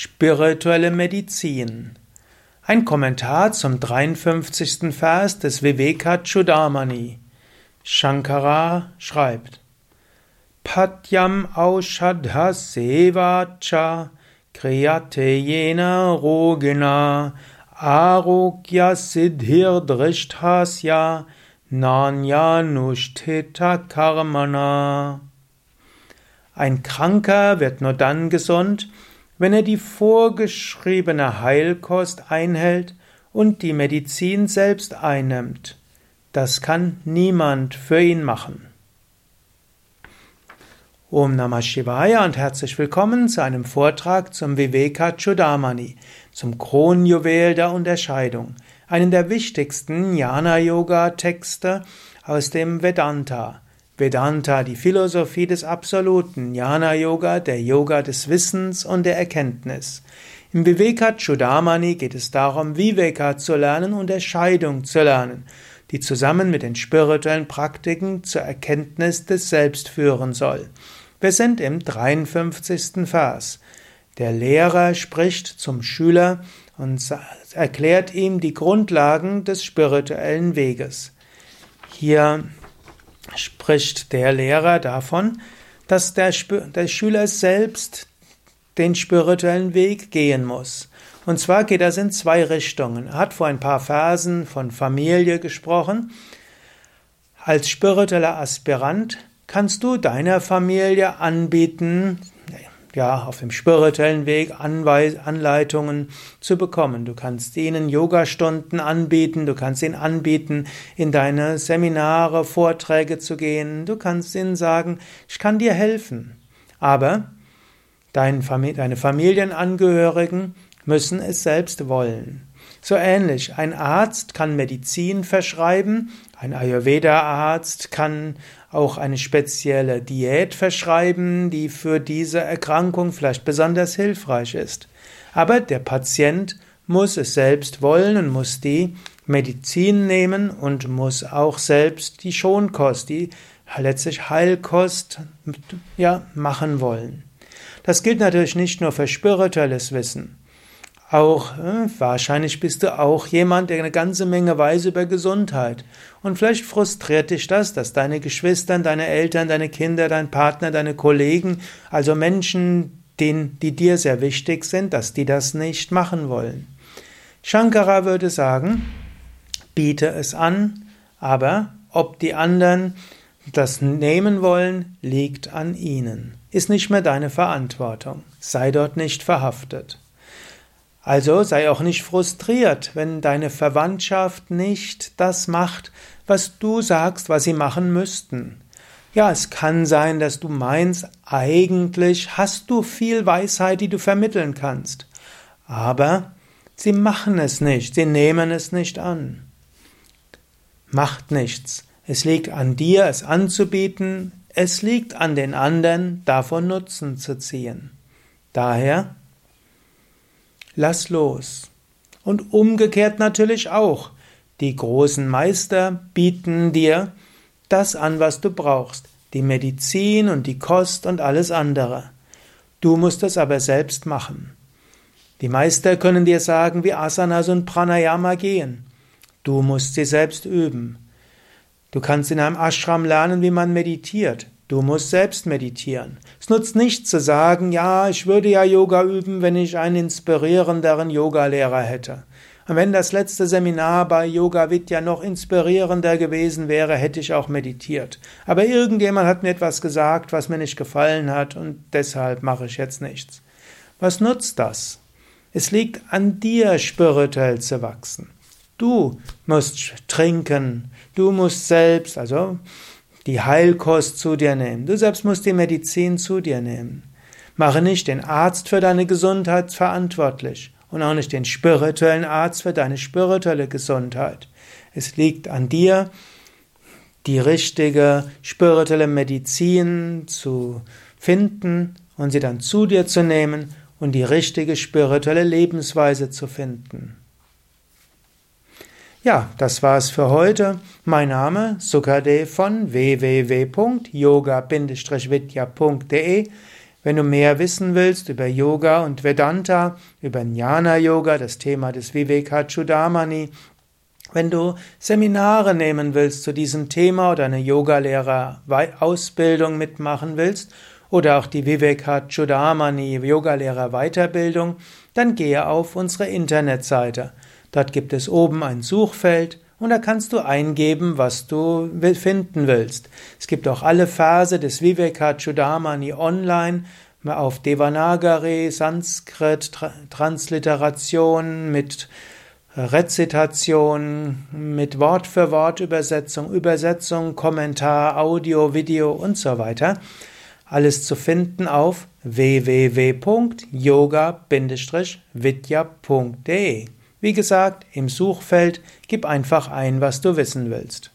Spirituelle Medizin. Ein Kommentar zum 53. Vers des Vivekachudamani. Shankara schreibt: Patyam Aushadha Sevacha Kriyate Yena Rogina Arogya Siddhir Drishthasya Nanya Nushtita Karmana. Ein Kranker wird nur dann gesund, wenn er die vorgeschriebene Heilkost einhält und die Medizin selbst einnimmt. Das kann niemand für ihn machen. Om Namah Shivaya und herzlich willkommen zu einem Vortrag zum Viveka Chudamani, zum Kronjuwel der Unterscheidung, einen der wichtigsten Jnana-Yoga-Texte aus dem Vedanta. Vedanta, die Philosophie des Absoluten, Jnana Yoga, der Yoga des Wissens und der Erkenntnis. Im Viveka Chudamani geht es darum, Viveka zu lernen, Unterscheidung zu lernen, die zusammen mit den spirituellen Praktiken zur Erkenntnis des Selbst führen soll. Wir sind im 53. Vers. Der Lehrer spricht zum Schüler und erklärt ihm die Grundlagen des spirituellen Weges. Hier spricht der Lehrer davon, dass der, der Schüler selbst den spirituellen Weg gehen muss. Und zwar geht das in zwei Richtungen. Er hat vor ein paar Versen von Familie gesprochen. Als spiritueller Aspirant kannst du deiner Familie anbieten, ja, auf dem spirituellen Weg Anweis Anleitungen zu bekommen. Du kannst ihnen Yogastunden anbieten, du kannst ihnen anbieten, in deine Seminare, Vorträge zu gehen, du kannst ihnen sagen, ich kann dir helfen. Aber deine Familienangehörigen müssen es selbst wollen. So ähnlich, ein Arzt kann Medizin verschreiben, ein Ayurveda-Arzt kann auch eine spezielle Diät verschreiben, die für diese Erkrankung vielleicht besonders hilfreich ist. Aber der Patient muss es selbst wollen und muss die Medizin nehmen und muss auch selbst die Schonkost, die letztlich Heilkost, ja, machen wollen. Das gilt natürlich nicht nur für spirituelles Wissen. Auch äh, wahrscheinlich bist du auch jemand, der eine ganze Menge weiß über Gesundheit. Und vielleicht frustriert dich das, dass deine Geschwister, deine Eltern, deine Kinder, dein Partner, deine Kollegen, also Menschen, denen, die dir sehr wichtig sind, dass die das nicht machen wollen. Shankara würde sagen, biete es an, aber ob die anderen das nehmen wollen, liegt an ihnen. Ist nicht mehr deine Verantwortung. Sei dort nicht verhaftet. Also sei auch nicht frustriert, wenn deine Verwandtschaft nicht das macht, was du sagst, was sie machen müssten. Ja, es kann sein, dass du meinst, eigentlich hast du viel Weisheit, die du vermitteln kannst. Aber sie machen es nicht, sie nehmen es nicht an. Macht nichts. Es liegt an dir, es anzubieten, es liegt an den anderen, davon Nutzen zu ziehen. Daher lass los. Und umgekehrt natürlich auch. Die großen Meister bieten dir das an, was du brauchst. Die Medizin und die Kost und alles andere. Du musst es aber selbst machen. Die Meister können dir sagen, wie Asanas und Pranayama gehen. Du musst sie selbst üben. Du kannst in einem Ashram lernen, wie man meditiert. Du musst selbst meditieren. Es nutzt nichts zu sagen, ja, ich würde ja Yoga üben, wenn ich einen inspirierenderen Yogalehrer hätte. Und wenn das letzte Seminar bei Yoga Vidya noch inspirierender gewesen wäre, hätte ich auch meditiert. Aber irgendjemand hat mir etwas gesagt, was mir nicht gefallen hat, und deshalb mache ich jetzt nichts. Was nutzt das? Es liegt an dir, spirituell zu wachsen. Du musst trinken, du musst selbst, also die Heilkost zu dir nehmen. Du selbst musst die Medizin zu dir nehmen. Mache nicht den Arzt für deine Gesundheit verantwortlich und auch nicht den spirituellen Arzt für deine spirituelle Gesundheit. Es liegt an dir, die richtige spirituelle Medizin zu finden und sie dann zu dir zu nehmen und die richtige spirituelle Lebensweise zu finden. Ja, das war's für heute. Mein Name Sukadev von www.yoga-vidya.de Wenn du mehr wissen willst über Yoga und Vedanta, über Jnana Yoga, das Thema des Vivekachudamani, wenn du Seminare nehmen willst zu diesem Thema oder eine Yogalehrer-Ausbildung mitmachen willst oder auch die Vivekachudamani Yogalehrer-Weiterbildung, dann gehe auf unsere Internetseite. Dort gibt es oben ein Suchfeld und da kannst du eingeben, was du finden willst. Es gibt auch alle Verse des Vivekachudamani online auf Devanagari, Sanskrit, Transliteration mit Rezitation mit Wort für Wort Übersetzung, Übersetzung, Kommentar, Audio, Video und so weiter. Alles zu finden auf www.yoga-vidya.de. Wie gesagt, im Suchfeld gib einfach ein, was du wissen willst.